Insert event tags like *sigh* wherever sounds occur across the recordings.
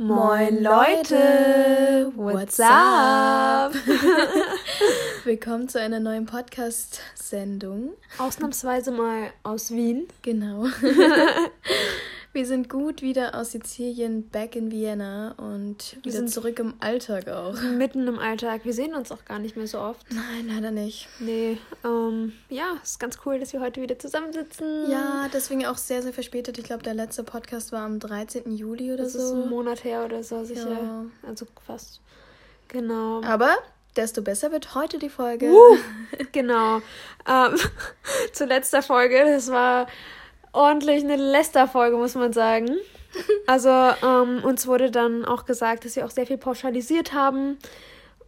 Moin Leute, what's up? *laughs* Willkommen zu einer neuen Podcast-Sendung. Ausnahmsweise mal aus Wien. Genau. *laughs* Wir sind gut wieder aus Sizilien, back in Vienna und wir sind zurück im Alltag auch. Mitten im Alltag. Wir sehen uns auch gar nicht mehr so oft. Nein, leider nicht. Nee, ähm, ja, ist ganz cool, dass wir heute wieder zusammensitzen. Ja, deswegen auch sehr, sehr verspätet. Ich glaube, der letzte Podcast war am 13. Juli oder das so. Das ist ein Monat her oder so, sicher. Ja. Also fast. Genau. Aber desto besser wird heute die Folge. Uh, *laughs* genau. Ähm, *laughs* zu letzter Folge, das war ordentlich eine Lästerfolge, muss man sagen. *laughs* Also ähm, uns wurde dann auch gesagt, dass wir auch sehr viel pauschalisiert haben.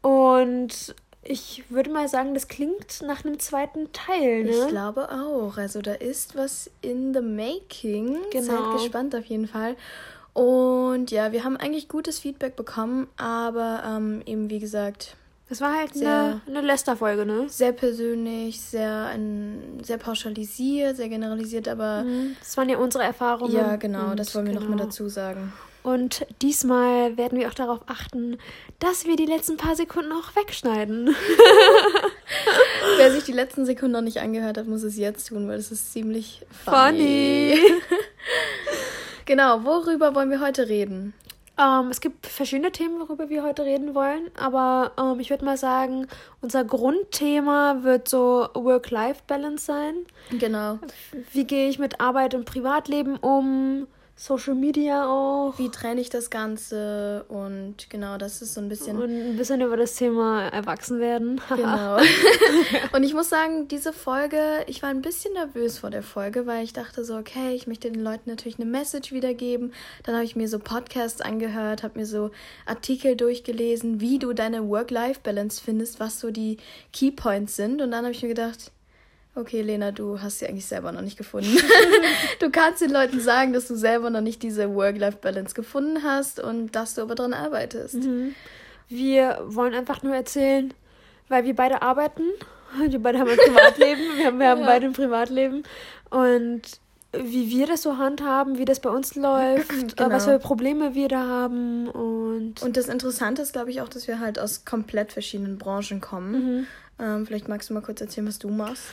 Und ich würde mal sagen, das klingt nach einem zweiten Teil. Ne? Ich glaube auch. Also da ist was in the making. Genau. Seid gespannt auf jeden Fall. Und ja, wir haben eigentlich gutes Feedback bekommen, aber ähm, eben wie gesagt, das war halt sehr, eine, eine Lästerfolge, ne? Sehr persönlich, sehr, ein, sehr pauschalisiert, sehr generalisiert, aber. Mhm. Das waren ja unsere Erfahrungen. Ja, genau, das wollen wir genau. nochmal dazu sagen. Und diesmal werden wir auch darauf achten, dass wir die letzten paar Sekunden auch wegschneiden. *laughs* Wer sich die letzten Sekunden noch nicht angehört hat, muss es jetzt tun, weil es ist ziemlich funny. funny. *laughs* genau, worüber wollen wir heute reden? Ähm, es gibt verschiedene Themen, worüber wir heute reden wollen, aber ähm, ich würde mal sagen, unser Grundthema wird so Work-Life-Balance sein. Genau. Wie gehe ich mit Arbeit und Privatleben um? Social Media auch. Wie trenne ich das Ganze? Und genau, das ist so ein bisschen. Und ein bisschen über das Thema Erwachsenwerden. *laughs* genau. *laughs* und ich muss sagen, diese Folge, ich war ein bisschen nervös vor der Folge, weil ich dachte so, okay, ich möchte den Leuten natürlich eine Message wiedergeben. Dann habe ich mir so Podcasts angehört, habe mir so Artikel durchgelesen, wie du deine Work-Life-Balance findest, was so die Keypoints sind. Und dann habe ich mir gedacht, Okay, Lena, du hast sie eigentlich selber noch nicht gefunden. *laughs* du kannst den Leuten sagen, dass du selber noch nicht diese Work-Life-Balance gefunden hast und dass du aber dran arbeitest. Mhm. Wir wollen einfach nur erzählen, weil wir beide arbeiten. Wir beide haben ein *laughs* Privatleben. wir haben, wir haben ja. beide ein Privatleben. Und wie wir das so handhaben, wie das bei uns läuft, *clears throat* äh, genau. was für Probleme wir da haben. Und, und das Interessante ist, glaube ich, auch, dass wir halt aus komplett verschiedenen Branchen kommen. Mhm. Ähm, vielleicht magst du mal kurz erzählen, was du machst.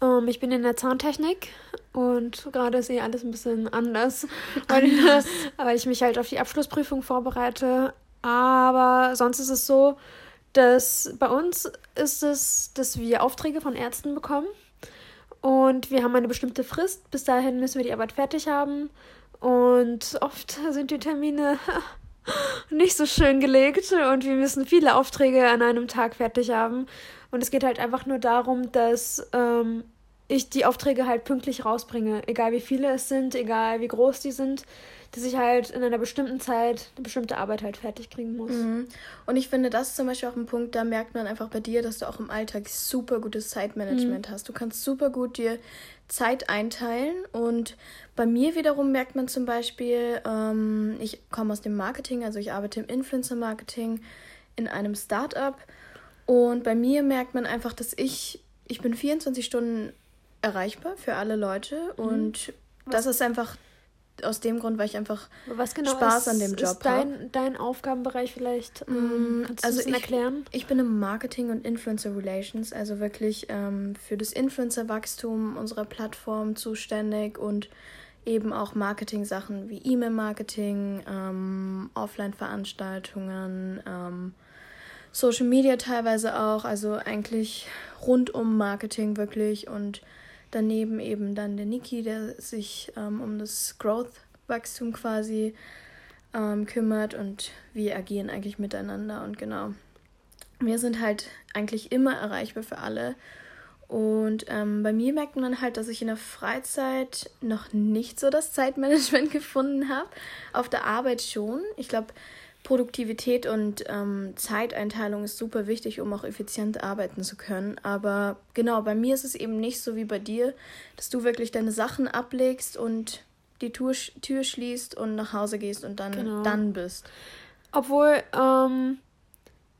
Um, ähm, ich bin in der Zahntechnik und gerade ist eh alles ein bisschen anders, *laughs* weil ich, weil ich mich halt auf die Abschlussprüfung vorbereite. Aber sonst ist es so, dass bei uns ist es, dass wir Aufträge von Ärzten bekommen und wir haben eine bestimmte Frist. Bis dahin müssen wir die Arbeit fertig haben und oft *laughs* sind die Termine *laughs* nicht so schön gelegt und wir müssen viele Aufträge an einem Tag fertig haben. Und es geht halt einfach nur darum, dass ähm, ich die Aufträge halt pünktlich rausbringe. Egal wie viele es sind, egal wie groß die sind, dass ich halt in einer bestimmten Zeit eine bestimmte Arbeit halt fertig kriegen muss. Mhm. Und ich finde, das ist zum Beispiel auch ein Punkt, da merkt man einfach bei dir, dass du auch im Alltag super gutes Zeitmanagement mhm. hast. Du kannst super gut dir Zeit einteilen und bei mir wiederum merkt man zum Beispiel, ähm, ich komme aus dem Marketing, also ich arbeite im Influencer-Marketing in einem Startup und bei mir merkt man einfach, dass ich, ich bin 24 Stunden erreichbar für alle Leute mhm. und Was? das ist einfach aus dem Grund, weil ich einfach genau Spaß ist, an dem Job habe. Dein, dein Aufgabenbereich vielleicht? Ähm, kannst also du ich, erklären? Ich bin im Marketing und Influencer Relations, also wirklich ähm, für das Influencer-Wachstum unserer Plattform zuständig und eben auch Marketing-Sachen wie E-Mail-Marketing, ähm, Offline-Veranstaltungen, ähm, Social Media teilweise auch, also eigentlich rund um Marketing wirklich und daneben eben dann der Niki, der sich ähm, um das Growth-Wachstum quasi ähm, kümmert und wir agieren eigentlich miteinander und genau. Wir sind halt eigentlich immer erreichbar für alle. Und ähm, bei mir merkt man halt, dass ich in der Freizeit noch nicht so das Zeitmanagement *laughs* gefunden habe. Auf der Arbeit schon. Ich glaube, Produktivität und ähm, Zeiteinteilung ist super wichtig, um auch effizient arbeiten zu können. Aber genau, bei mir ist es eben nicht so wie bei dir, dass du wirklich deine Sachen ablegst und die Tür, Tür schließt und nach Hause gehst und dann, genau. dann bist. Obwohl, ähm,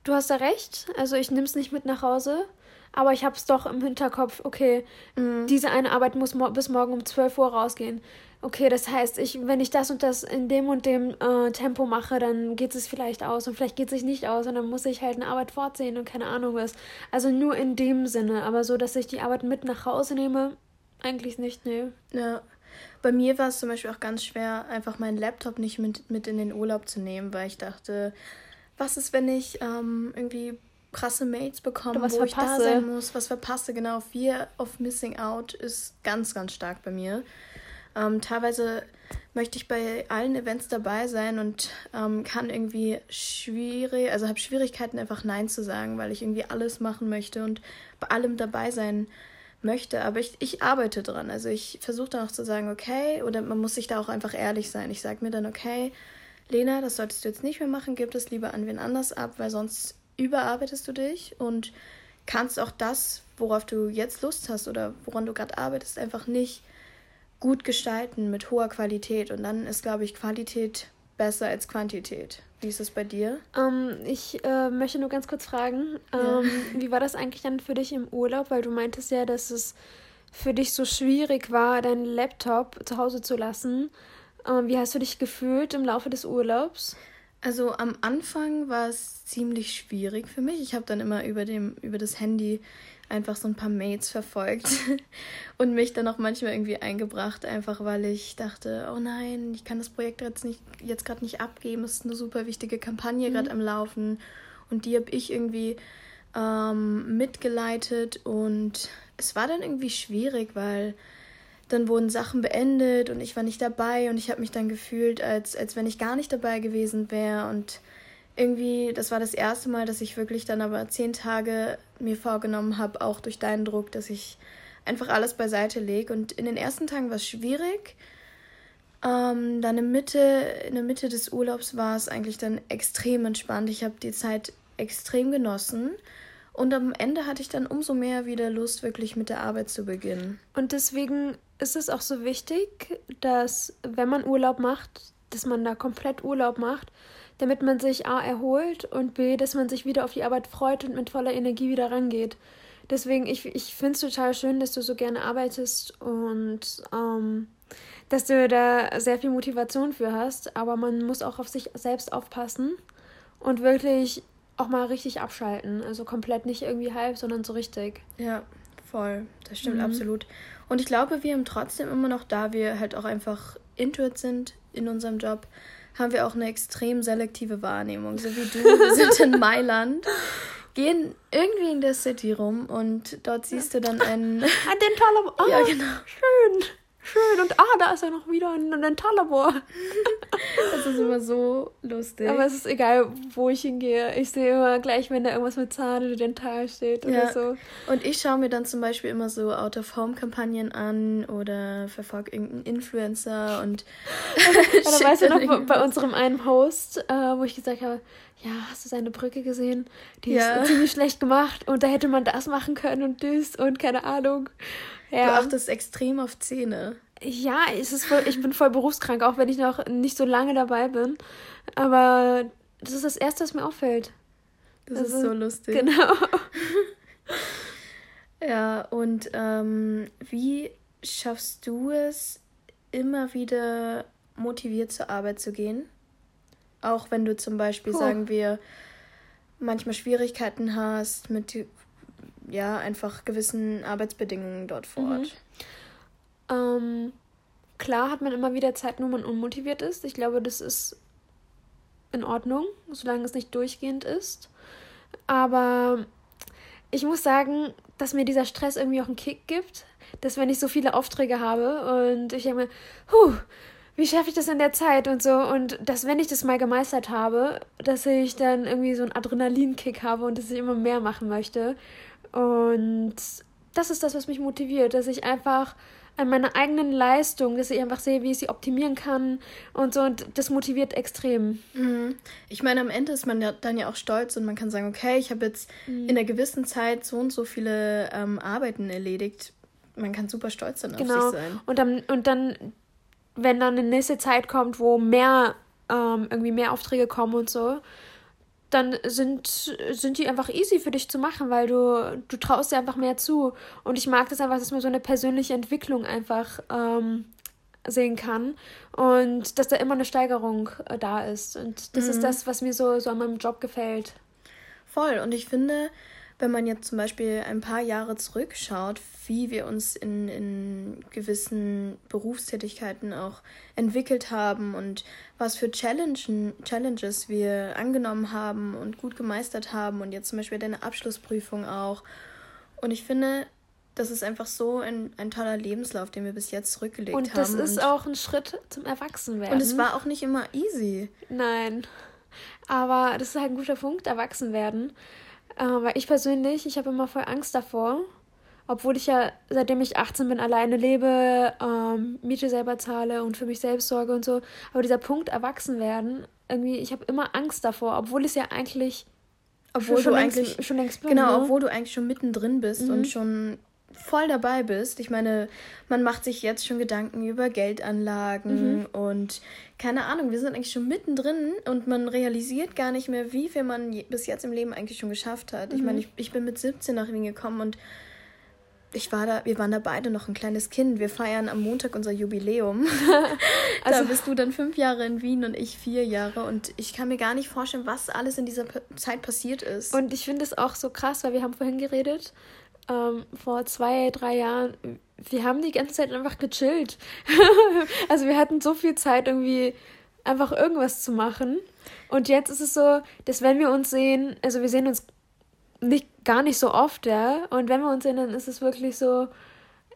du hast da recht. Also ich nehme es nicht mit nach Hause. Aber ich habe es doch im Hinterkopf, okay, mhm. diese eine Arbeit muss mo bis morgen um 12 Uhr rausgehen. Okay, das heißt, ich, wenn ich das und das in dem und dem äh, Tempo mache, dann geht es vielleicht aus und vielleicht geht es sich nicht aus und dann muss ich halt eine Arbeit fortsehen und keine Ahnung was. Also nur in dem Sinne, aber so, dass ich die Arbeit mit nach Hause nehme, eigentlich nicht, nee. Ja. Bei mir war es zum Beispiel auch ganz schwer, einfach meinen Laptop nicht mit, mit in den Urlaub zu nehmen, weil ich dachte, was ist, wenn ich ähm, irgendwie krasse Mails bekomme, wo verpasse. ich da sein muss, was verpasse, genau. Fear of Missing Out ist ganz, ganz stark bei mir. Ähm, teilweise möchte ich bei allen Events dabei sein und ähm, kann irgendwie schwierig, also habe Schwierigkeiten einfach Nein zu sagen, weil ich irgendwie alles machen möchte und bei allem dabei sein möchte. Aber ich, ich arbeite dran. Also ich versuche dann auch zu sagen, okay, oder man muss sich da auch einfach ehrlich sein. Ich sage mir dann, okay, Lena, das solltest du jetzt nicht mehr machen, gib das lieber an wen anders ab, weil sonst überarbeitest du dich und kannst auch das, worauf du jetzt Lust hast oder woran du gerade arbeitest, einfach nicht gut gestalten mit hoher Qualität. Und dann ist, glaube ich, Qualität besser als Quantität. Wie ist es bei dir? Ähm, ich äh, möchte nur ganz kurz fragen, ähm, ja. wie war das eigentlich dann für dich im Urlaub? Weil du meintest ja, dass es für dich so schwierig war, deinen Laptop zu Hause zu lassen. Ähm, wie hast du dich gefühlt im Laufe des Urlaubs? Also am Anfang war es ziemlich schwierig für mich. Ich habe dann immer über, dem, über das Handy einfach so ein paar Mates verfolgt *laughs* und mich dann auch manchmal irgendwie eingebracht, einfach weil ich dachte, oh nein, ich kann das Projekt jetzt nicht jetzt gerade nicht abgeben, es ist eine super wichtige Kampagne mhm. gerade am Laufen und die habe ich irgendwie ähm, mitgeleitet und es war dann irgendwie schwierig, weil dann wurden Sachen beendet und ich war nicht dabei und ich habe mich dann gefühlt, als, als wenn ich gar nicht dabei gewesen wäre und irgendwie, das war das erste Mal, dass ich wirklich dann aber zehn Tage mir vorgenommen habe, auch durch deinen Druck, dass ich einfach alles beiseite lege. Und in den ersten Tagen war es schwierig. Ähm, dann in, Mitte, in der Mitte des Urlaubs war es eigentlich dann extrem entspannt. Ich habe die Zeit extrem genossen. Und am Ende hatte ich dann umso mehr wieder Lust, wirklich mit der Arbeit zu beginnen. Und deswegen ist es auch so wichtig, dass wenn man Urlaub macht, dass man da komplett Urlaub macht, damit man sich A erholt und B, dass man sich wieder auf die Arbeit freut und mit voller Energie wieder rangeht. Deswegen, ich, ich finde es total schön, dass du so gerne arbeitest und ähm, dass du da sehr viel Motivation für hast, aber man muss auch auf sich selbst aufpassen und wirklich auch mal richtig abschalten. Also komplett nicht irgendwie halb, sondern so richtig. Ja, voll. Das stimmt mhm. absolut. Und ich glaube, wir haben trotzdem immer noch, da wir halt auch einfach Intuit sind in unserem Job, haben wir auch eine extrem selektive Wahrnehmung. So wie du, wir sind in *laughs* Mailand, gehen irgendwie in der City rum und dort siehst du dann einen. Ein Dentallabor. Oh, ja, genau. Schön. Schön. Und ah, da ist ja noch wieder ein Dentallabor. *laughs* das ist immer so lustig. Aber es ist egal, wo ich hingehe. Ich sehe immer gleich, wenn da irgendwas mit Zahn oder Dental steht oder so. Und ich schaue mir dann zum Beispiel immer so Out-of-Home-Kampagnen an oder verfolge irgendeinen Influencer und. *laughs* oder *laughs* weißt du noch, bei unserem einen Host, äh, wo ich gesagt habe, ja, hast du seine Brücke gesehen? Die ja. ist ziemlich schlecht gemacht und da hätte man das machen können und das und keine Ahnung. Ja. Du achtest extrem auf Zähne. Ja, es ist voll, ich bin voll berufskrank, auch wenn ich noch nicht so lange dabei bin. Aber das ist das Erste, was mir auffällt. Das also, ist so lustig. Genau. *laughs* ja, und ähm, wie schaffst du es, immer wieder motiviert zur Arbeit zu gehen? Auch wenn du zum Beispiel, Puh. sagen wir, manchmal Schwierigkeiten hast mit ja, einfach gewissen Arbeitsbedingungen dort vor Ort. Mhm. Ähm, klar hat man immer wieder Zeit, wo man unmotiviert ist. Ich glaube, das ist in Ordnung, solange es nicht durchgehend ist. Aber ich muss sagen, dass mir dieser Stress irgendwie auch einen Kick gibt, dass wenn ich so viele Aufträge habe und ich denke mir, huh, wie schaffe ich das in der Zeit und so und dass wenn ich das mal gemeistert habe, dass ich dann irgendwie so einen Adrenalinkick habe und dass ich immer mehr machen möchte und das ist das, was mich motiviert, dass ich einfach an meiner eigenen Leistung, dass ich einfach sehe, wie ich sie optimieren kann und so. Und das motiviert extrem. Mhm. Ich meine, am Ende ist man ja dann ja auch stolz und man kann sagen, okay, ich habe jetzt mhm. in einer gewissen Zeit so und so viele ähm, Arbeiten erledigt. Man kann super stolz dann genau. auf sich sein. Und dann, und dann, wenn dann eine nächste Zeit kommt, wo mehr, ähm, irgendwie mehr Aufträge kommen und so, dann sind, sind die einfach easy für dich zu machen, weil du, du traust dir einfach mehr zu. Und ich mag das einfach, dass man so eine persönliche Entwicklung einfach ähm, sehen kann und dass da immer eine Steigerung äh, da ist. Und das mhm. ist das, was mir so, so an meinem Job gefällt. Voll. Und ich finde, wenn man jetzt zum Beispiel ein paar Jahre zurückschaut, wie wir uns in, in gewissen Berufstätigkeiten auch entwickelt haben und was für Challenges wir angenommen haben und gut gemeistert haben und jetzt zum Beispiel deine Abschlussprüfung auch. Und ich finde, das ist einfach so ein, ein toller Lebenslauf, den wir bis jetzt zurückgelegt haben. Und das ist auch ein Schritt zum Erwachsenwerden. Und es war auch nicht immer easy. Nein. Aber das ist halt ein guter Punkt, Erwachsenwerden. Äh, weil ich persönlich, ich habe immer voll Angst davor. Obwohl ich ja, seitdem ich 18 bin, alleine lebe, ähm, Miete selber zahle und für mich selbst sorge und so. Aber dieser Punkt Erwachsenwerden, irgendwie, ich habe immer Angst davor, obwohl es ja eigentlich obwohl schon du längst, eigentlich schon längst bin, genau, ne? obwohl du eigentlich schon mittendrin bist mhm. und schon voll dabei bist. Ich meine, man macht sich jetzt schon Gedanken über Geldanlagen mhm. und keine Ahnung, wir sind eigentlich schon mittendrin und man realisiert gar nicht mehr, wie viel man bis jetzt im Leben eigentlich schon geschafft hat. Mhm. Ich meine, ich, ich bin mit 17 nach Wien gekommen und ich war da, wir waren da beide noch ein kleines Kind. Wir feiern am Montag unser Jubiläum. *laughs* also da bist du dann fünf Jahre in Wien und ich vier Jahre. Und ich kann mir gar nicht vorstellen, was alles in dieser Zeit passiert ist. Und ich finde es auch so krass, weil wir haben vorhin geredet ähm, vor zwei, drei Jahren, wir haben die ganze Zeit einfach gechillt. *laughs* also wir hatten so viel Zeit, irgendwie einfach irgendwas zu machen. Und jetzt ist es so, dass wenn wir uns sehen, also wir sehen uns nicht gar nicht so oft, ja. Und wenn wir uns sehen, dann ist es wirklich so,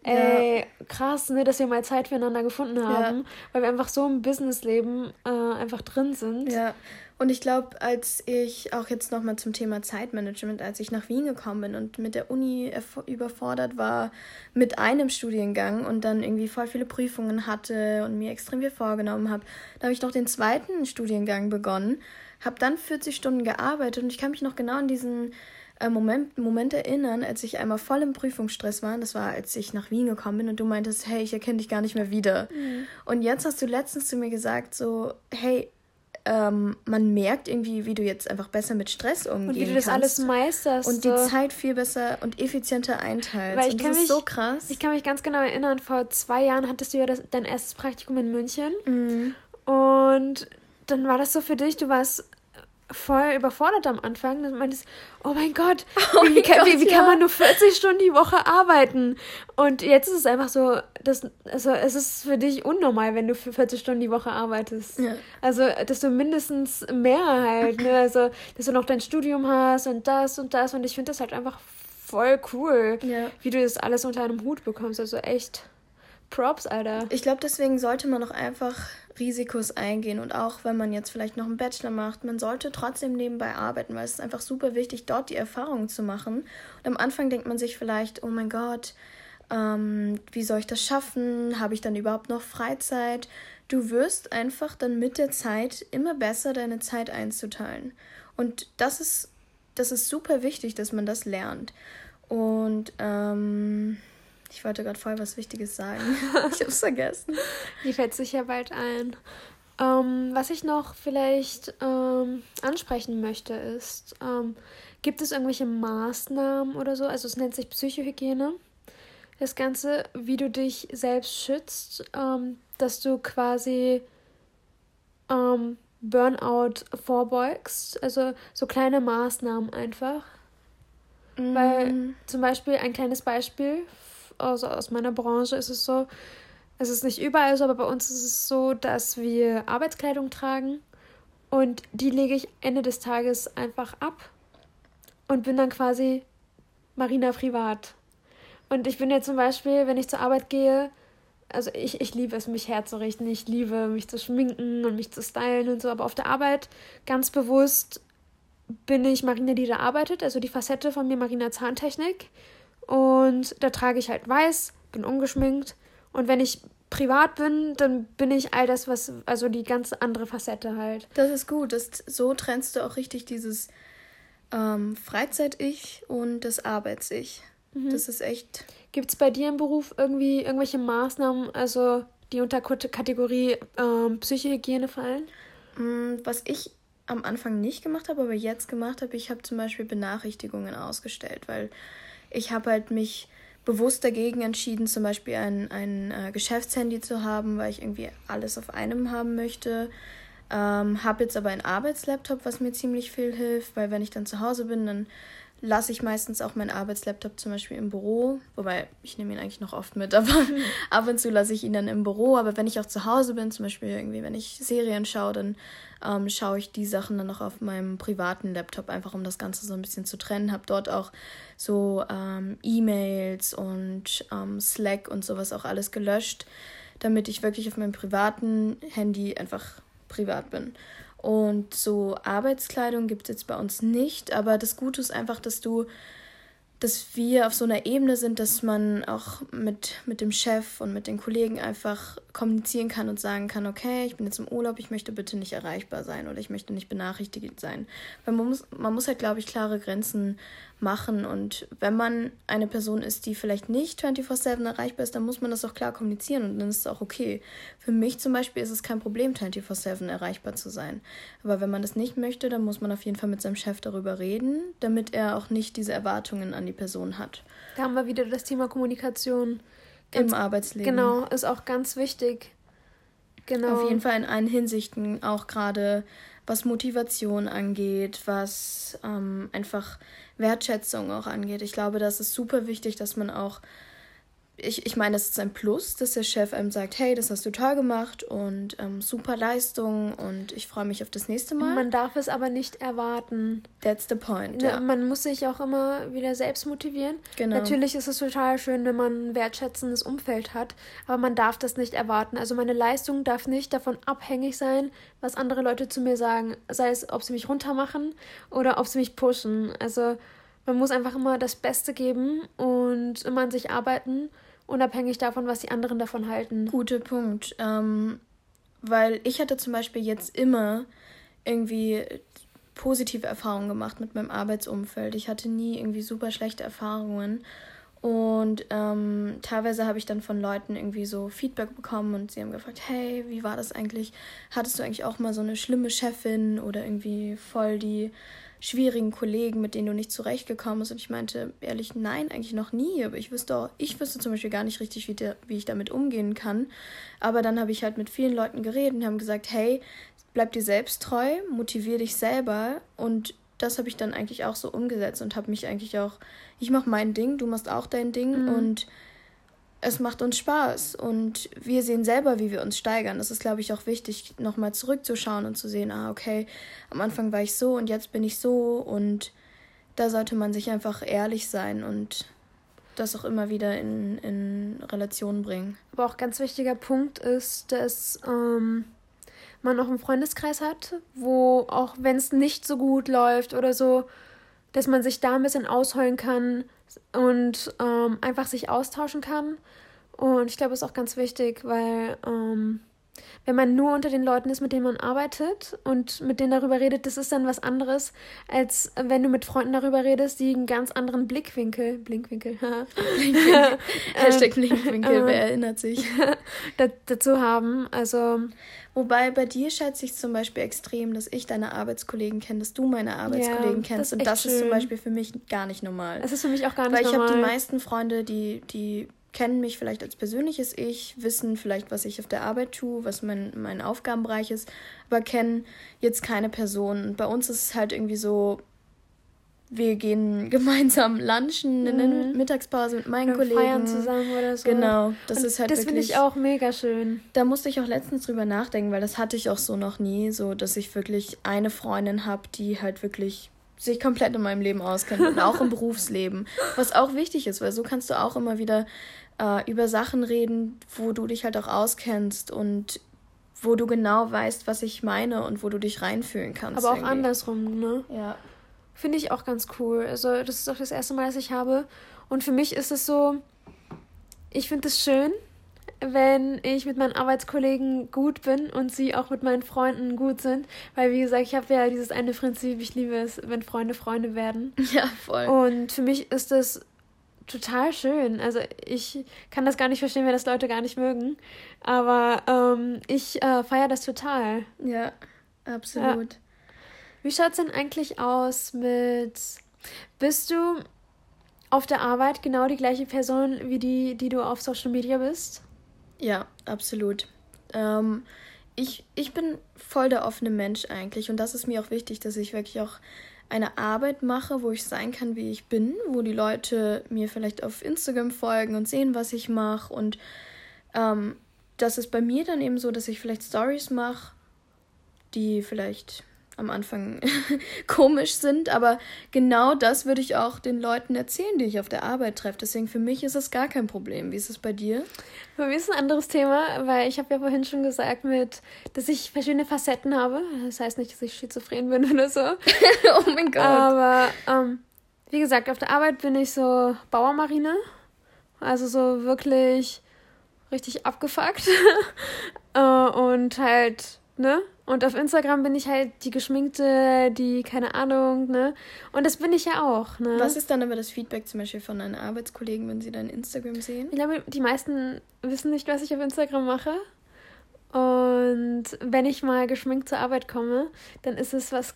ey, ja. krass, ne, dass wir mal Zeit füreinander gefunden haben, ja. weil wir einfach so im Businessleben äh, einfach drin sind. Ja. Und ich glaube, als ich auch jetzt nochmal zum Thema Zeitmanagement, als ich nach Wien gekommen bin und mit der Uni überfordert war mit einem Studiengang und dann irgendwie voll viele Prüfungen hatte und mir extrem viel vorgenommen habe, da habe ich noch den zweiten Studiengang begonnen, habe dann 40 Stunden gearbeitet und ich kann mich noch genau an diesen Moment, Moment erinnern, als ich einmal voll im Prüfungsstress war. Das war, als ich nach Wien gekommen bin und du meintest, hey, ich erkenne dich gar nicht mehr wieder. Mhm. Und jetzt hast du letztens zu mir gesagt, so, hey, ähm, man merkt irgendwie, wie du jetzt einfach besser mit Stress umgehen Und wie du das alles meisterst. Und die Zeit viel besser und effizienter einteilst. Weil ich und das ist mich, so krass. Ich kann mich ganz genau erinnern, vor zwei Jahren hattest du ja das, dein erstes Praktikum in München. Mhm. Und dann war das so für dich, du warst voll überfordert am Anfang. Dann meintest oh mein Gott, *laughs* oh wie, mein kann, Gott, wie, wie ja. kann man nur 40 Stunden die Woche arbeiten? Und jetzt ist es einfach so, dass, also es ist für dich unnormal, wenn du für 40 Stunden die Woche arbeitest. Ja. Also, dass du mindestens mehr halt, ne? Also, dass du noch dein Studium hast und das und das. Und ich finde das halt einfach voll cool, ja. wie du das alles unter einem Hut bekommst. Also echt Props, Alter. Ich glaube, deswegen sollte man auch einfach Risikos eingehen und auch wenn man jetzt vielleicht noch einen Bachelor macht, man sollte trotzdem nebenbei arbeiten, weil es ist einfach super wichtig, dort die Erfahrungen zu machen. Und am Anfang denkt man sich vielleicht, oh mein Gott, ähm, wie soll ich das schaffen? Habe ich dann überhaupt noch Freizeit? Du wirst einfach dann mit der Zeit immer besser deine Zeit einzuteilen. Und das ist, das ist super wichtig, dass man das lernt. Und ähm, ich wollte gerade voll was Wichtiges sagen. *laughs* ich hab's vergessen. Die fällt sicher bald ein. Ähm, was ich noch vielleicht ähm, ansprechen möchte, ist, ähm, gibt es irgendwelche Maßnahmen oder so? Also es nennt sich Psychohygiene. Das Ganze, wie du dich selbst schützt, ähm, dass du quasi ähm, Burnout vorbeugst. Also so kleine Maßnahmen einfach. Mm. Weil zum Beispiel ein kleines Beispiel also aus meiner Branche ist es so, es ist nicht überall so, aber bei uns ist es so, dass wir Arbeitskleidung tragen und die lege ich Ende des Tages einfach ab und bin dann quasi Marina privat. Und ich bin ja zum Beispiel, wenn ich zur Arbeit gehe, also ich, ich liebe es, mich herzurichten, ich liebe mich zu schminken und mich zu stylen und so, aber auf der Arbeit ganz bewusst bin ich Marina, die da arbeitet, also die Facette von mir Marina Zahntechnik. Und da trage ich halt weiß, bin ungeschminkt. Und wenn ich privat bin, dann bin ich all das, was, also die ganz andere Facette halt. Das ist gut. Das, so trennst du auch richtig dieses ähm, Freizeit-Ich und das Arbeits-Ich. Mhm. Das ist echt. Gibt es bei dir im Beruf irgendwie irgendwelche Maßnahmen, also die unter Kategorie ähm, Psychohygiene fallen? Mm, was ich am Anfang nicht gemacht habe, aber jetzt gemacht habe, ich habe zum Beispiel Benachrichtigungen ausgestellt, weil ich habe halt mich bewusst dagegen entschieden, zum Beispiel ein, ein äh, Geschäftshandy zu haben, weil ich irgendwie alles auf einem haben möchte. Ähm, habe jetzt aber einen Arbeitslaptop, was mir ziemlich viel hilft, weil wenn ich dann zu Hause bin, dann lasse ich meistens auch meinen Arbeitslaptop zum Beispiel im Büro, wobei ich nehme ihn eigentlich noch oft mit, *laughs* aber ab und zu lasse ich ihn dann im Büro. Aber wenn ich auch zu Hause bin, zum Beispiel irgendwie, wenn ich Serien schaue, dann ähm, schaue ich die Sachen dann noch auf meinem privaten Laptop, einfach um das Ganze so ein bisschen zu trennen. Habe dort auch so ähm, E-Mails und ähm, Slack und sowas auch alles gelöscht, damit ich wirklich auf meinem privaten Handy einfach privat bin. Und so Arbeitskleidung gibt es jetzt bei uns nicht, aber das Gute ist einfach, dass du dass wir auf so einer Ebene sind, dass man auch mit, mit dem Chef und mit den Kollegen einfach kommunizieren kann und sagen kann, okay, ich bin jetzt im Urlaub, ich möchte bitte nicht erreichbar sein oder ich möchte nicht benachrichtigt sein. Weil man muss, man muss halt, glaube ich, klare Grenzen machen und wenn man eine Person ist, die vielleicht nicht 24-7 erreichbar ist, dann muss man das auch klar kommunizieren und dann ist es auch okay. Für mich zum Beispiel ist es kein Problem, 24-7 erreichbar zu sein. Aber wenn man das nicht möchte, dann muss man auf jeden Fall mit seinem Chef darüber reden, damit er auch nicht diese Erwartungen an die Person hat. Da haben wir wieder das Thema Kommunikation. Ganz, Im Arbeitsleben. Genau, ist auch ganz wichtig. Genau. Auf jeden Fall in allen Hinsichten, auch gerade was Motivation angeht, was ähm, einfach Wertschätzung auch angeht. Ich glaube, das ist super wichtig, dass man auch ich, ich meine, es ist ein Plus, dass der Chef einem sagt, hey, das hast du toll gemacht und ähm, super Leistung und ich freue mich auf das nächste Mal. Man darf es aber nicht erwarten. That's the point. Ja. Man muss sich auch immer wieder selbst motivieren. Genau. Natürlich ist es total schön, wenn man ein wertschätzendes Umfeld hat, aber man darf das nicht erwarten. Also meine Leistung darf nicht davon abhängig sein, was andere Leute zu mir sagen, sei es, ob sie mich runtermachen oder ob sie mich pushen. Also man muss einfach immer das Beste geben und immer an sich arbeiten unabhängig davon, was die anderen davon halten. Guter Punkt. Ähm, weil ich hatte zum Beispiel jetzt immer irgendwie positive Erfahrungen gemacht mit meinem Arbeitsumfeld. Ich hatte nie irgendwie super schlechte Erfahrungen. Und ähm, teilweise habe ich dann von Leuten irgendwie so Feedback bekommen und sie haben gefragt, hey, wie war das eigentlich? Hattest du eigentlich auch mal so eine schlimme Chefin oder irgendwie voll die schwierigen Kollegen, mit denen du nicht zurechtgekommen bist. Und ich meinte ehrlich, nein, eigentlich noch nie. Aber ich wüsste auch, ich wüsste zum Beispiel gar nicht richtig, wie, der, wie ich damit umgehen kann. Aber dann habe ich halt mit vielen Leuten geredet und haben gesagt, hey, bleib dir selbst treu, motivier dich selber. Und das habe ich dann eigentlich auch so umgesetzt und habe mich eigentlich auch, ich mache mein Ding, du machst auch dein Ding mhm. und es macht uns Spaß und wir sehen selber, wie wir uns steigern. Das ist, glaube ich, auch wichtig, nochmal zurückzuschauen und zu sehen, ah, okay, am Anfang war ich so und jetzt bin ich so und da sollte man sich einfach ehrlich sein und das auch immer wieder in, in Relation bringen. Aber auch ganz wichtiger Punkt ist, dass ähm, man noch einen Freundeskreis hat, wo auch wenn es nicht so gut läuft oder so, dass man sich da ein bisschen ausheulen kann, und ähm, einfach sich austauschen kann. Und ich glaube, es ist auch ganz wichtig, weil ähm, wenn man nur unter den Leuten ist, mit denen man arbeitet und mit denen darüber redet, das ist dann was anderes, als wenn du mit Freunden darüber redest, die einen ganz anderen Blickwinkel, Blinkwinkel, *laughs* Blinkwinkel, *laughs* Hashtag Blinkwinkel, ähm, wer erinnert sich, *laughs* dazu haben. Also Wobei bei dir schätze ich zum Beispiel extrem, dass ich deine Arbeitskollegen kenne, dass du meine Arbeitskollegen ja, kennst. Das und das schön. ist zum Beispiel für mich gar nicht normal. Das ist für mich auch gar nicht Weil normal. Weil ich habe die meisten Freunde, die, die kennen mich vielleicht als persönliches Ich, wissen vielleicht, was ich auf der Arbeit tue, was mein, mein Aufgabenbereich ist, aber kennen jetzt keine Person. Und bei uns ist es halt irgendwie so, wir gehen *laughs* gemeinsam lunchen in der mhm. Mittagspause mit meinen wir Kollegen. Feiern zusammen oder so. Genau, das Und ist halt Das finde ich auch mega schön. Da musste ich auch letztens drüber nachdenken, weil das hatte ich auch so noch nie, so dass ich wirklich eine Freundin habe, die halt wirklich sich komplett in meinem Leben auskennt und auch im *laughs* Berufsleben, was auch wichtig ist, weil so kannst du auch immer wieder äh, über Sachen reden, wo du dich halt auch auskennst und wo du genau weißt, was ich meine und wo du dich reinfühlen kannst. Aber auch irgendwie. andersrum, ne? Ja. Finde ich auch ganz cool. Also, das ist auch das erste Mal, dass ich habe. Und für mich ist es so, ich finde es schön, wenn ich mit meinen Arbeitskollegen gut bin und sie auch mit meinen Freunden gut sind. Weil, wie gesagt, ich habe ja dieses eine Prinzip, ich liebe es, wenn Freunde Freunde werden. *laughs* Ja, voll. Und für mich ist das total schön. Also ich kann das gar nicht verstehen, wenn das Leute gar nicht mögen. Aber ähm, ich äh, feiere das total. Ja, absolut. Ja. Wie schaut es denn eigentlich aus mit. Bist du auf der Arbeit genau die gleiche Person wie die, die du auf Social Media bist? Ja, absolut. Ähm, ich, ich bin voll der offene Mensch eigentlich und das ist mir auch wichtig, dass ich wirklich auch eine Arbeit mache, wo ich sein kann, wie ich bin, wo die Leute mir vielleicht auf Instagram folgen und sehen, was ich mache. Und ähm, das ist bei mir dann eben so, dass ich vielleicht Stories mache, die vielleicht am Anfang *laughs* komisch sind, aber genau das würde ich auch den Leuten erzählen, die ich auf der Arbeit treffe. Deswegen für mich ist es gar kein Problem. Wie ist es bei dir? Bei mir ist ein anderes Thema, weil ich habe ja vorhin schon gesagt, mit, dass ich verschiedene Facetten habe. Das heißt nicht, dass ich schizophren bin *laughs* oder so. *laughs* oh mein Gott. Aber ähm, wie gesagt, auf der Arbeit bin ich so Bauermarine. Also so wirklich richtig abgefuckt. äh, und halt, ne? Und auf Instagram bin ich halt die Geschminkte, die, keine Ahnung, ne? Und das bin ich ja auch, ne? Was ist dann aber das Feedback zum Beispiel von deinen Arbeitskollegen, wenn sie dein Instagram sehen? Ich glaube, die meisten wissen nicht, was ich auf Instagram mache. Und wenn ich mal geschminkt zur Arbeit komme, dann ist es was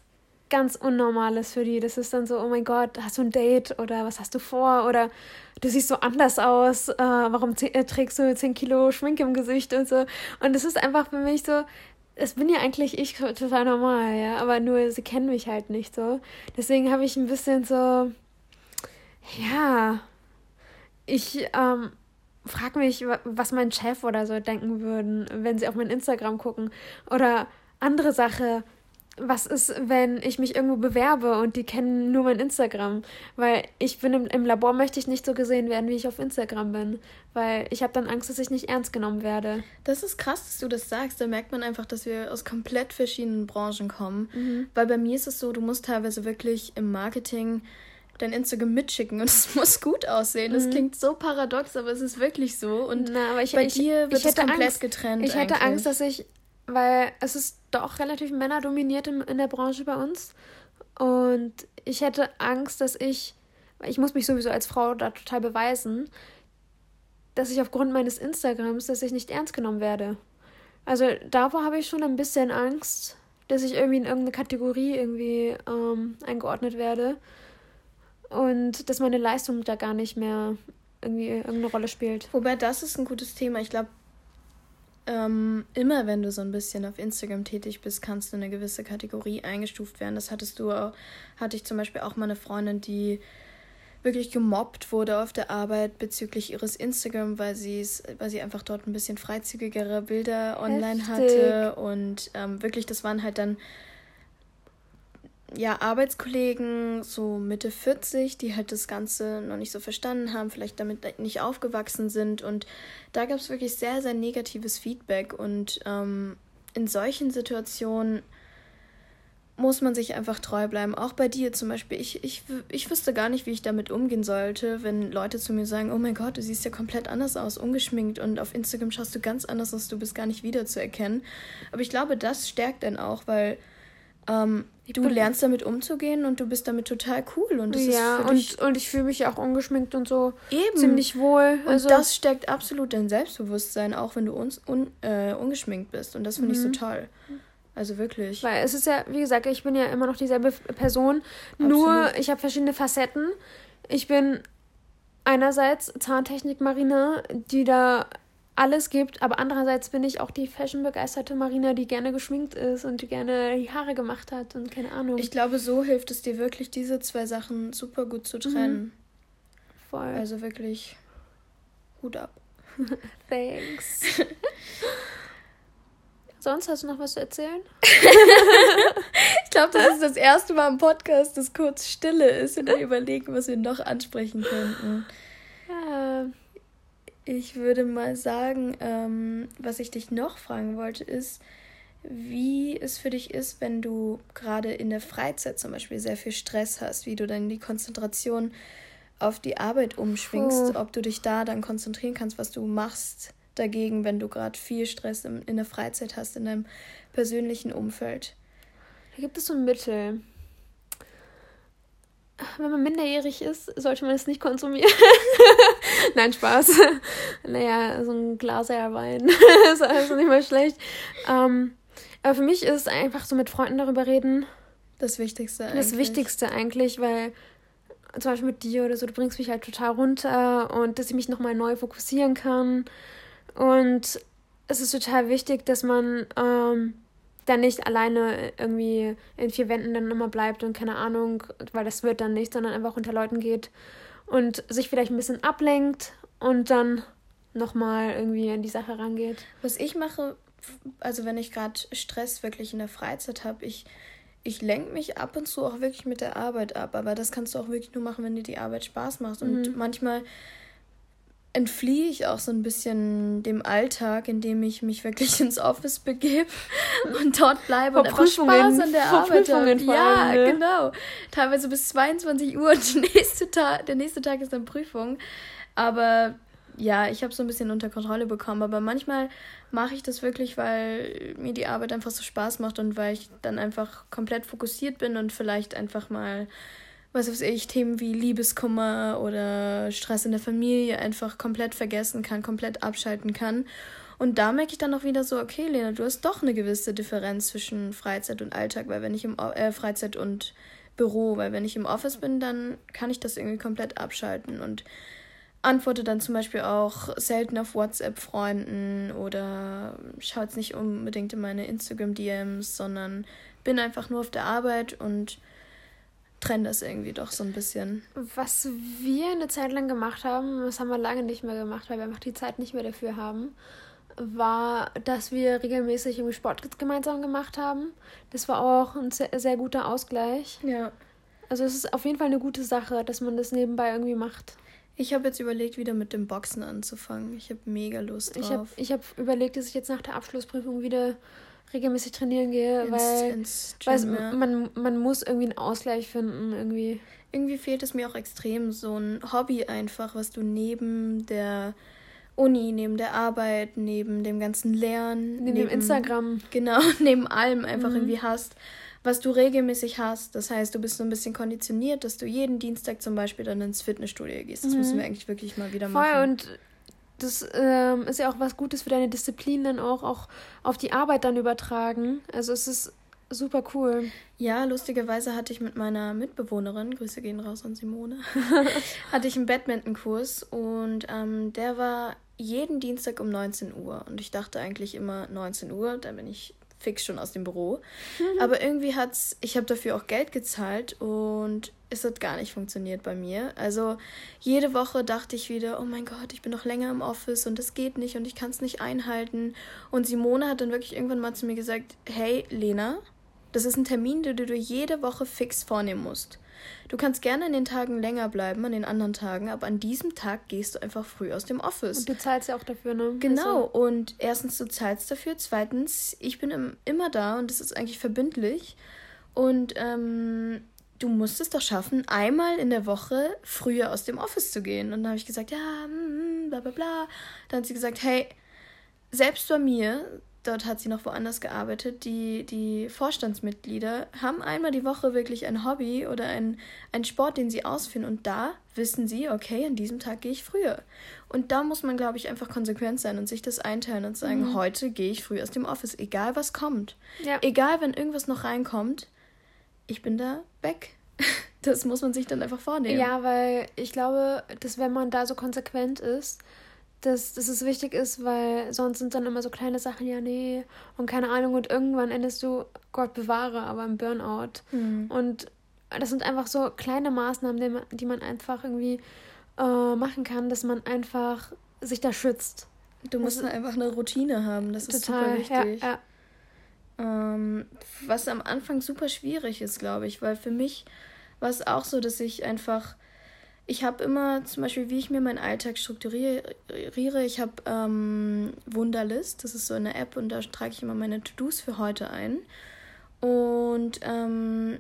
ganz Unnormales für die. Das ist dann so, oh mein Gott, hast du ein Date oder was hast du vor oder du siehst so anders aus, äh, warum äh, trägst du 10 Kilo Schminke im Gesicht und so. Und das ist einfach für mich so, es bin ja eigentlich ich total normal, ja, aber nur sie kennen mich halt nicht so. Deswegen habe ich ein bisschen so, ja, ich ähm, frage mich, was mein Chef oder so denken würden, wenn sie auf mein Instagram gucken. Oder andere Sache, was ist, wenn ich mich irgendwo bewerbe und die kennen nur mein Instagram? Weil ich bin im, im Labor möchte ich nicht so gesehen werden, wie ich auf Instagram bin. Weil ich habe dann Angst, dass ich nicht ernst genommen werde. Das ist krass, dass du das sagst. Da merkt man einfach, dass wir aus komplett verschiedenen Branchen kommen. Mhm. Weil bei mir ist es so, du musst teilweise wirklich im Marketing dein Instagram mitschicken und *laughs* es muss gut aussehen. Das mhm. klingt so paradox, aber es ist wirklich so. Und Na, ich, bei ich, dir wird es komplett Angst, getrennt. Ich hätte eigentlich. Angst, dass ich weil es ist doch relativ männerdominiert in, in der Branche bei uns. Und ich hätte Angst, dass ich, ich muss mich sowieso als Frau da total beweisen, dass ich aufgrund meines Instagrams, dass ich nicht ernst genommen werde. Also davor habe ich schon ein bisschen Angst, dass ich irgendwie in irgendeine Kategorie irgendwie ähm, eingeordnet werde und dass meine Leistung da gar nicht mehr irgendwie irgendeine Rolle spielt. Wobei das ist ein gutes Thema. Ich glaube, ähm, immer wenn du so ein bisschen auf Instagram tätig bist, kannst du in eine gewisse Kategorie eingestuft werden. Das hattest du auch, hatte ich zum Beispiel auch mal eine Freundin, die wirklich gemobbt wurde auf der Arbeit bezüglich ihres Instagram, weil sie weil sie einfach dort ein bisschen freizügigere Bilder online Heftig. hatte und ähm, wirklich, das waren halt dann ja, Arbeitskollegen, so Mitte 40, die halt das Ganze noch nicht so verstanden haben, vielleicht damit nicht aufgewachsen sind. Und da gab es wirklich sehr, sehr negatives Feedback. Und ähm, in solchen Situationen muss man sich einfach treu bleiben. Auch bei dir zum Beispiel. Ich, ich, ich wüsste gar nicht, wie ich damit umgehen sollte, wenn Leute zu mir sagen, oh mein Gott, du siehst ja komplett anders aus, ungeschminkt und auf Instagram schaust du ganz anders aus, du bist gar nicht wiederzuerkennen. Aber ich glaube, das stärkt dann auch, weil ähm, du lernst damit umzugehen und du bist damit total cool. Und das ja, und, und ich fühle mich auch ungeschminkt und so eben. ziemlich wohl. Also und das steckt absolut dein Selbstbewusstsein, auch wenn du uns, un, äh, ungeschminkt bist. Und das finde mhm. ich so mhm. toll. Also wirklich. Weil es ist ja, wie gesagt, ich bin ja immer noch dieselbe Person. Absolut. Nur ich habe verschiedene Facetten. Ich bin einerseits Zahntechnik-Marina, die da alles gibt, aber andererseits bin ich auch die fashion-begeisterte Marina, die gerne geschminkt ist und die gerne die Haare gemacht hat und keine Ahnung. Ich glaube, so hilft es dir wirklich, diese zwei Sachen super gut zu trennen. Mhm. Voll. Also wirklich Hut ab. *laughs* Thanks. *laughs* Sonst hast du noch was zu erzählen? *laughs* ich glaube, das ist das erste Mal im Podcast, dass kurz Stille ist und wir überlegen, was wir noch ansprechen könnten. Ich würde mal sagen, ähm, was ich dich noch fragen wollte, ist, wie es für dich ist, wenn du gerade in der Freizeit zum Beispiel sehr viel Stress hast, wie du dann die Konzentration auf die Arbeit umschwingst, oh. ob du dich da dann konzentrieren kannst, was du machst dagegen, wenn du gerade viel Stress in, in der Freizeit hast, in deinem persönlichen Umfeld. Da gibt es so ein Mittel wenn man minderjährig ist, sollte man es nicht konsumieren. *laughs* Nein, Spaß. *laughs* naja, so ein Glas Wein *laughs* ist also nicht mal schlecht. Ähm, aber für mich ist einfach so mit Freunden darüber reden. Das Wichtigste eigentlich. Das Wichtigste eigentlich, weil zum Beispiel mit dir oder so, du bringst mich halt total runter und dass ich mich nochmal neu fokussieren kann. Und es ist total wichtig, dass man ähm, dann nicht alleine irgendwie in vier Wänden dann immer bleibt und keine Ahnung, weil das wird dann nicht, sondern einfach unter Leuten geht und sich vielleicht ein bisschen ablenkt und dann nochmal irgendwie an die Sache rangeht. Was ich mache, also wenn ich gerade Stress wirklich in der Freizeit habe, ich, ich lenke mich ab und zu auch wirklich mit der Arbeit ab. Aber das kannst du auch wirklich nur machen, wenn dir die Arbeit Spaß macht. Und mhm. manchmal entfliehe ich auch so ein bisschen dem Alltag, indem ich mich wirklich *laughs* ins Office begebe und dort bleibe und einfach Spaß an der Arbeit habe. Ja, ne? genau. Teilweise bis 22 Uhr und nächste der nächste Tag ist dann Prüfung. Aber ja, ich habe so ein bisschen unter Kontrolle bekommen, aber manchmal mache ich das wirklich, weil mir die Arbeit einfach so Spaß macht und weil ich dann einfach komplett fokussiert bin und vielleicht einfach mal, was weiß ich, Themen wie Liebeskummer oder Stress in der Familie einfach komplett vergessen kann, komplett abschalten kann. Und da merke ich dann auch wieder so, okay, Lena, du hast doch eine gewisse Differenz zwischen Freizeit und Alltag, weil wenn ich im äh, Freizeit und Büro, weil wenn ich im Office bin, dann kann ich das irgendwie komplett abschalten und antworte dann zum Beispiel auch selten auf WhatsApp-Freunden oder schaue jetzt nicht unbedingt in meine Instagram-DMs, sondern bin einfach nur auf der Arbeit und trenne das irgendwie doch so ein bisschen. Was wir eine Zeit lang gemacht haben, das haben wir lange nicht mehr gemacht, weil wir einfach die Zeit nicht mehr dafür haben, war, dass wir regelmäßig irgendwie Sport gemeinsam gemacht haben. Das war auch ein sehr, sehr guter Ausgleich. Ja. Also es ist auf jeden Fall eine gute Sache, dass man das nebenbei irgendwie macht. Ich habe jetzt überlegt, wieder mit dem Boxen anzufangen. Ich habe mega Lust drauf. Ich habe ich hab überlegt, dass ich jetzt nach der Abschlussprüfung wieder regelmäßig trainieren gehe, ins, weil, ins Gym, weil ja. man, man muss irgendwie einen Ausgleich finden. Irgendwie. irgendwie fehlt es mir auch extrem, so ein Hobby einfach, was du neben der Uni, neben der Arbeit, neben dem ganzen Lernen, neben, neben dem Instagram. Genau, *laughs* neben allem einfach mhm. irgendwie hast was du regelmäßig hast. Das heißt, du bist so ein bisschen konditioniert, dass du jeden Dienstag zum Beispiel dann ins Fitnessstudio gehst. Das mhm. müssen wir eigentlich wirklich mal wieder machen. Voll und das ähm, ist ja auch was Gutes für deine Disziplin dann auch, auch auf die Arbeit dann übertragen. Also es ist super cool. Ja, lustigerweise hatte ich mit meiner Mitbewohnerin, Grüße gehen raus an Simone, *laughs* hatte ich einen Badminton-Kurs und ähm, der war jeden Dienstag um 19 Uhr. Und ich dachte eigentlich immer 19 Uhr, da bin ich fix schon aus dem Büro. Mhm. Aber irgendwie hat's, ich habe dafür auch Geld gezahlt und es hat gar nicht funktioniert bei mir. Also jede Woche dachte ich wieder, oh mein Gott, ich bin noch länger im Office und das geht nicht und ich kann es nicht einhalten. Und Simone hat dann wirklich irgendwann mal zu mir gesagt, hey Lena, das ist ein Termin, den du dir jede Woche fix vornehmen musst. Du kannst gerne an den Tagen länger bleiben, an den anderen Tagen, aber an diesem Tag gehst du einfach früh aus dem Office. Und du zahlst ja auch dafür, ne? Genau. Also. Und erstens, du zahlst dafür. Zweitens, ich bin immer da und das ist eigentlich verbindlich. Und ähm, du musst es doch schaffen, einmal in der Woche früher aus dem Office zu gehen. Und dann habe ich gesagt, ja, mm, bla bla bla. Dann hat sie gesagt, hey, selbst bei mir dort hat sie noch woanders gearbeitet, die, die Vorstandsmitglieder haben einmal die Woche wirklich ein Hobby oder ein, ein Sport, den sie ausführen und da wissen sie, okay, an diesem Tag gehe ich früher. Und da muss man, glaube ich, einfach konsequent sein und sich das einteilen und sagen, mhm. heute gehe ich früh aus dem Office, egal was kommt. Ja. Egal, wenn irgendwas noch reinkommt, ich bin da weg. *laughs* Das muss man sich dann einfach vornehmen. Ja, weil ich glaube, dass wenn man da so konsequent ist, dass, dass es wichtig ist, weil sonst sind dann immer so kleine Sachen, ja, nee, und keine Ahnung, und irgendwann endest du, Gott bewahre, aber im Burnout. Mhm. Und das sind einfach so kleine Maßnahmen, die man, die man einfach irgendwie äh, machen kann, dass man einfach sich da schützt. Du musst das einfach eine Routine haben, das ist total, super wichtig. Ja, ja. Ähm, was am Anfang super schwierig ist, glaube ich, weil für mich war es auch so, dass ich einfach ich habe immer zum Beispiel, wie ich mir meinen Alltag strukturiere, ich habe ähm, Wunderlist, das ist so eine App und da trage ich immer meine To-Dos für heute ein. Und ähm,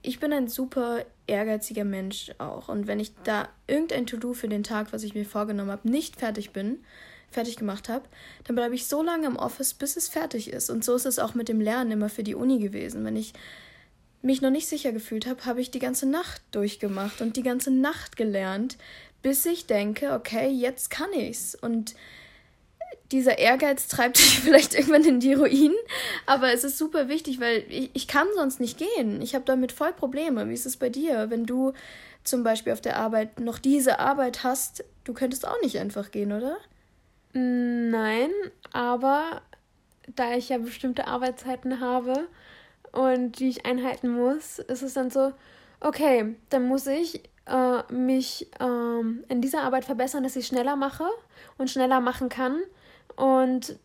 ich bin ein super ehrgeiziger Mensch auch. Und wenn ich da irgendein To-Do für den Tag, was ich mir vorgenommen habe, nicht fertig bin, fertig gemacht habe, dann bleibe ich so lange im Office, bis es fertig ist. Und so ist es auch mit dem Lernen immer für die Uni gewesen. Wenn ich mich noch nicht sicher gefühlt habe, habe ich die ganze Nacht durchgemacht und die ganze Nacht gelernt, bis ich denke, okay, jetzt kann ich's. Und dieser Ehrgeiz treibt *laughs* dich vielleicht irgendwann in die Ruinen. Aber es ist super wichtig, weil ich, ich kann sonst nicht gehen. Ich habe damit voll Probleme. Wie ist es bei dir? Wenn du zum Beispiel auf der Arbeit noch diese Arbeit hast, du könntest auch nicht einfach gehen, oder? Nein, aber da ich ja bestimmte Arbeitszeiten habe und die ich einhalten muss, ist es dann so, okay, dann muss ich äh, mich ähm, in dieser Arbeit verbessern, dass ich schneller mache und schneller machen kann. Und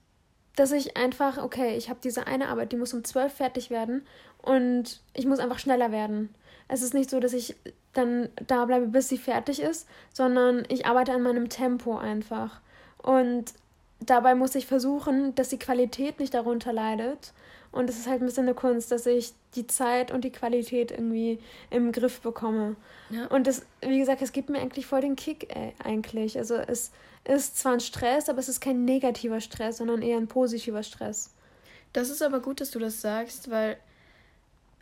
dass ich einfach, okay, ich habe diese eine Arbeit, die muss um zwölf fertig werden und ich muss einfach schneller werden. Es ist nicht so, dass ich dann da bleibe, bis sie fertig ist, sondern ich arbeite an meinem Tempo einfach. Und dabei muss ich versuchen, dass die Qualität nicht darunter leidet. Und es ist halt ein bisschen eine Kunst, dass ich die Zeit und die Qualität irgendwie im Griff bekomme. Ja. Und das, wie gesagt, es gibt mir eigentlich voll den Kick ey, eigentlich. Also es ist zwar ein Stress, aber es ist kein negativer Stress, sondern eher ein positiver Stress. Das ist aber gut, dass du das sagst, weil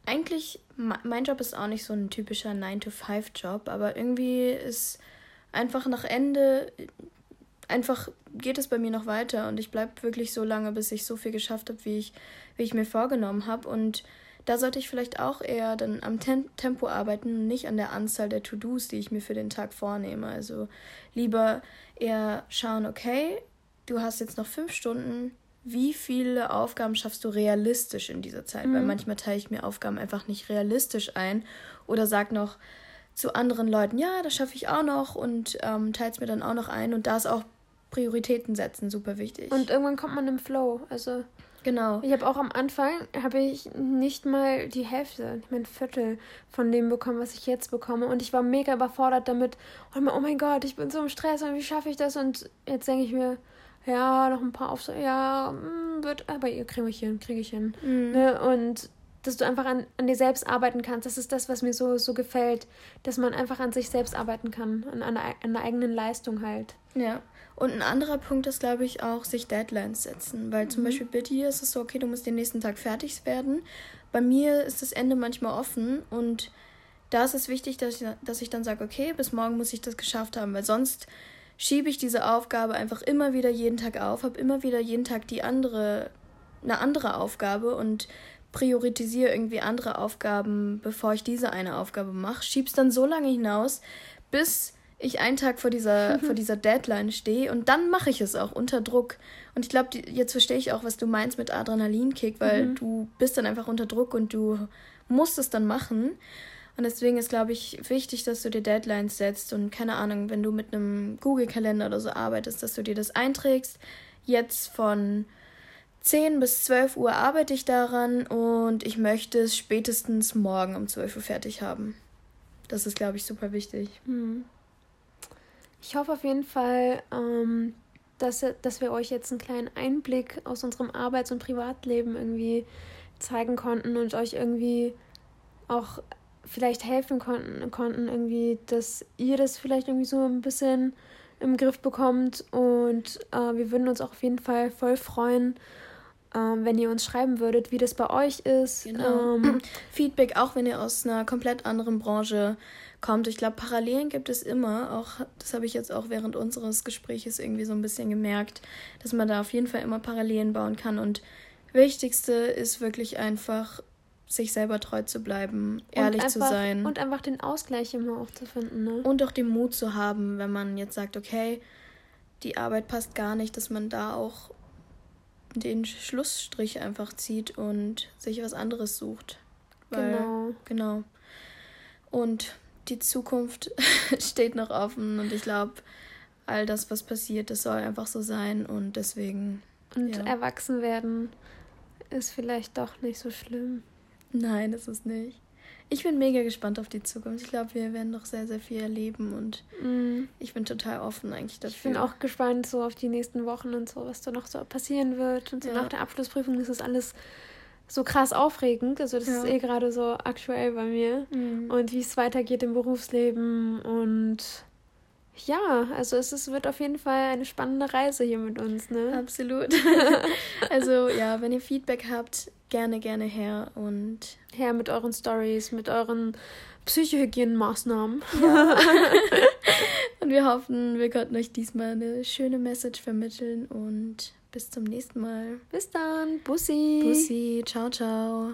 eigentlich, mein Job ist auch nicht so ein typischer 9-to-5-Job, aber irgendwie ist einfach nach Ende, einfach geht es bei mir noch weiter und ich bleibe wirklich so lange, bis ich so viel geschafft habe, wie ich, wie ich mir vorgenommen habe. Und da sollte ich vielleicht auch eher dann am Tem Tempo arbeiten und nicht an der Anzahl der To-Dos, die ich mir für den Tag vornehme. Also lieber eher schauen, okay, du hast jetzt noch fünf Stunden, wie viele Aufgaben schaffst du realistisch in dieser Zeit? Mhm. Weil manchmal teile ich mir Aufgaben einfach nicht realistisch ein oder sag noch zu anderen Leuten, ja, das schaffe ich auch noch und ähm, teile es mir dann auch noch ein. Und da ist auch Prioritäten setzen super wichtig. Und irgendwann kommt man im Flow. Also genau. Ich habe auch am Anfang habe ich nicht mal die Hälfte, nicht mal ein Viertel von dem bekommen, was ich jetzt bekomme. Und ich war mega überfordert damit. Und oh mein Gott, ich bin so im Stress und wie schaffe ich das? Und jetzt denke ich mir, ja, noch ein paar Aufsätze, ja, mm, wird, aber ihr kriege ich hin, kriege ich hin. Mhm. Ne? Und dass du einfach an, an dir selbst arbeiten kannst. Das ist das, was mir so, so gefällt, dass man einfach an sich selbst arbeiten kann, an, an, an der eigenen Leistung halt. Ja. Und ein anderer Punkt ist, glaube ich, auch sich Deadlines setzen. Weil zum mhm. Beispiel bei dir ist es so, okay, du musst den nächsten Tag fertig werden. Bei mir ist das Ende manchmal offen und da ist es wichtig, dass ich, dass ich dann sage, okay, bis morgen muss ich das geschafft haben, weil sonst schiebe ich diese Aufgabe einfach immer wieder jeden Tag auf, habe immer wieder jeden Tag die andere, eine andere Aufgabe und priorisiere irgendwie andere Aufgaben, bevor ich diese eine Aufgabe mache, schieb's dann so lange hinaus, bis ich einen Tag vor dieser, vor dieser Deadline stehe und dann mache ich es auch unter Druck. Und ich glaube, jetzt verstehe ich auch, was du meinst mit Adrenalinkick, weil mhm. du bist dann einfach unter Druck und du musst es dann machen. Und deswegen ist, glaube ich, wichtig, dass du dir Deadlines setzt und keine Ahnung, wenn du mit einem Google-Kalender oder so arbeitest, dass du dir das einträgst. Jetzt von 10 bis 12 Uhr arbeite ich daran und ich möchte es spätestens morgen um 12 Uhr fertig haben. Das ist, glaube ich, super wichtig. Hm. Ich hoffe auf jeden Fall, ähm, dass, dass wir euch jetzt einen kleinen Einblick aus unserem Arbeits- und Privatleben irgendwie zeigen konnten und euch irgendwie auch vielleicht helfen konnten, konnten irgendwie, dass ihr das vielleicht irgendwie so ein bisschen im Griff bekommt. Und äh, wir würden uns auch auf jeden Fall voll freuen, äh, wenn ihr uns schreiben würdet, wie das bei euch ist. Genau. Ähm, *clears throat* Feedback, auch wenn ihr aus einer komplett anderen Branche kommt. Ich glaube, Parallelen gibt es immer. Auch das habe ich jetzt auch während unseres Gespräches irgendwie so ein bisschen gemerkt, dass man da auf jeden Fall immer Parallelen bauen kann. Und Wichtigste ist wirklich einfach sich selber treu zu bleiben, ehrlich einfach, zu sein. Und einfach den Ausgleich immer auch zu finden. Ne? Und auch den Mut zu haben, wenn man jetzt sagt, okay, die Arbeit passt gar nicht, dass man da auch den Schlussstrich einfach zieht und sich was anderes sucht. Weil, genau. Genau. Und die Zukunft *laughs* steht noch offen und ich glaube, all das, was passiert, das soll einfach so sein und deswegen. Und ja. erwachsen werden ist vielleicht doch nicht so schlimm. Nein, das ist nicht. Ich bin mega gespannt auf die Zukunft. Ich glaube, wir werden noch sehr, sehr viel erleben und mm. ich bin total offen eigentlich dafür. Ich bin auch gespannt so auf die nächsten Wochen und so, was da noch so passieren wird. Und so ja. nach der Abschlussprüfung ist das alles so krass aufregend. Also das ja. ist eh gerade so aktuell bei mir. Mm. Und wie es weitergeht im Berufsleben und ja, also es ist, wird auf jeden Fall eine spannende Reise hier mit uns, ne? Absolut. *laughs* also ja, wenn ihr Feedback habt, gerne, gerne her und her mit euren Stories, mit euren Psychohygienemaßnahmen. Ja. *laughs* Und wir hoffen, wir konnten euch diesmal eine schöne Message vermitteln und bis zum nächsten Mal. Bis dann. Bussi. Bussi. Ciao, ciao.